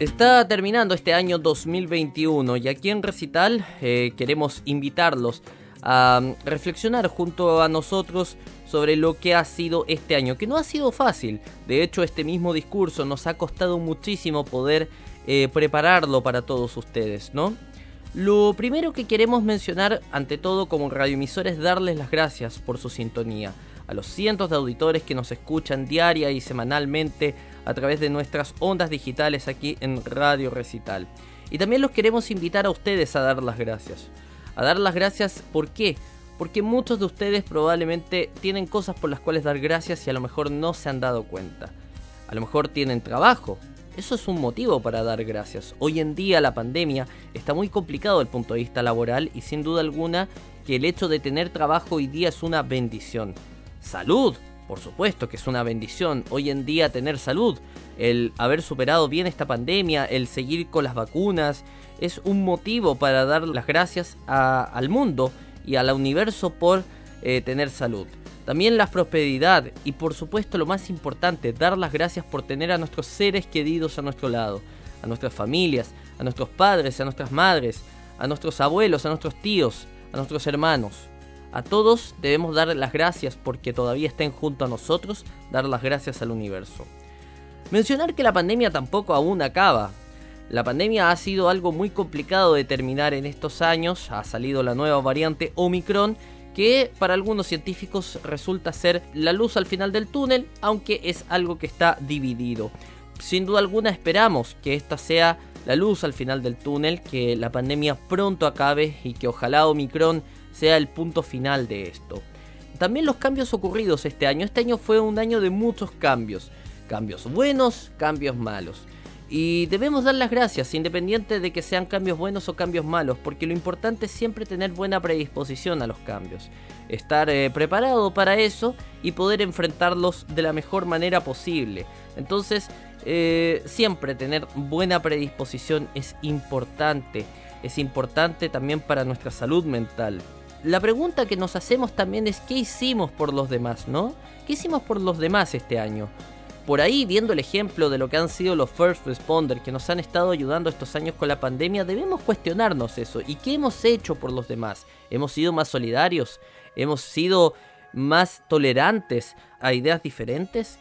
Está terminando este año 2021 y aquí en Recital eh, queremos invitarlos a mm, reflexionar junto a nosotros sobre lo que ha sido este año, que no ha sido fácil. De hecho, este mismo discurso nos ha costado muchísimo poder eh, prepararlo para todos ustedes, ¿no? Lo primero que queremos mencionar, ante todo como radioemisor, es darles las gracias por su sintonía a los cientos de auditores que nos escuchan diaria y semanalmente a través de nuestras ondas digitales aquí en Radio Recital. Y también los queremos invitar a ustedes a dar las gracias. A dar las gracias, ¿por qué? Porque muchos de ustedes probablemente tienen cosas por las cuales dar gracias y a lo mejor no se han dado cuenta. A lo mejor tienen trabajo. Eso es un motivo para dar gracias. Hoy en día la pandemia está muy complicado desde el punto de vista laboral y sin duda alguna que el hecho de tener trabajo hoy día es una bendición. Salud, por supuesto que es una bendición hoy en día tener salud. El haber superado bien esta pandemia, el seguir con las vacunas, es un motivo para dar las gracias al mundo y al universo por eh, tener salud. También la prosperidad y por supuesto lo más importante, dar las gracias por tener a nuestros seres queridos a nuestro lado, a nuestras familias, a nuestros padres, a nuestras madres, a nuestros abuelos, a nuestros tíos, a nuestros hermanos. A todos debemos dar las gracias porque todavía estén junto a nosotros, dar las gracias al universo. Mencionar que la pandemia tampoco aún acaba. La pandemia ha sido algo muy complicado de terminar en estos años, ha salido la nueva variante Omicron que para algunos científicos resulta ser la luz al final del túnel, aunque es algo que está dividido. Sin duda alguna esperamos que esta sea la luz al final del túnel, que la pandemia pronto acabe y que ojalá Omicron sea el punto final de esto. También los cambios ocurridos este año. Este año fue un año de muchos cambios. Cambios buenos, cambios malos. Y debemos dar las gracias, independiente de que sean cambios buenos o cambios malos, porque lo importante es siempre tener buena predisposición a los cambios. Estar eh, preparado para eso y poder enfrentarlos de la mejor manera posible. Entonces, eh, siempre tener buena predisposición es importante. Es importante también para nuestra salud mental la pregunta que nos hacemos también es qué hicimos por los demás, ¿no? ¿Qué hicimos por los demás este año? Por ahí, viendo el ejemplo de lo que han sido los first responders que nos han estado ayudando estos años con la pandemia, debemos cuestionarnos eso. ¿Y qué hemos hecho por los demás? ¿Hemos sido más solidarios? ¿Hemos sido más tolerantes a ideas diferentes?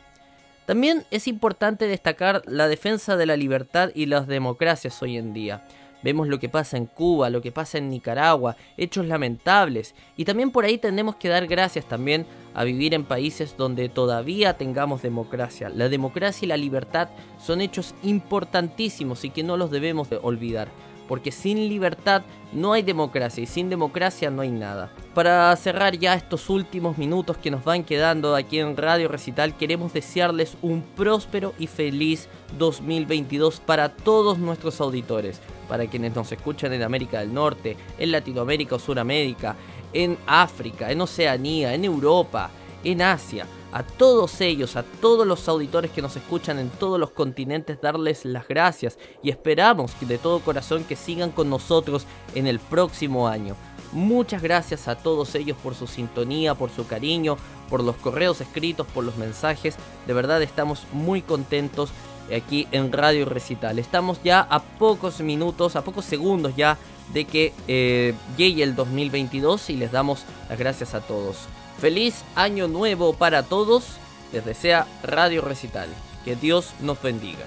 También es importante destacar la defensa de la libertad y las democracias hoy en día. Vemos lo que pasa en Cuba, lo que pasa en Nicaragua, hechos lamentables. Y también por ahí tenemos que dar gracias también a vivir en países donde todavía tengamos democracia. La democracia y la libertad son hechos importantísimos y que no los debemos olvidar. Porque sin libertad no hay democracia y sin democracia no hay nada. Para cerrar ya estos últimos minutos que nos van quedando aquí en Radio Recital, queremos desearles un próspero y feliz 2022 para todos nuestros auditores para quienes nos escuchan en América del Norte, en Latinoamérica o Suramérica, en África, en Oceanía, en Europa, en Asia. A todos ellos, a todos los auditores que nos escuchan en todos los continentes, darles las gracias y esperamos de todo corazón que sigan con nosotros en el próximo año. Muchas gracias a todos ellos por su sintonía, por su cariño, por los correos escritos, por los mensajes. De verdad estamos muy contentos aquí en Radio Recital. Estamos ya a pocos minutos, a pocos segundos ya de que eh, llegue el 2022 y les damos las gracias a todos. Feliz año nuevo para todos. Les desea Radio Recital. Que Dios nos bendiga.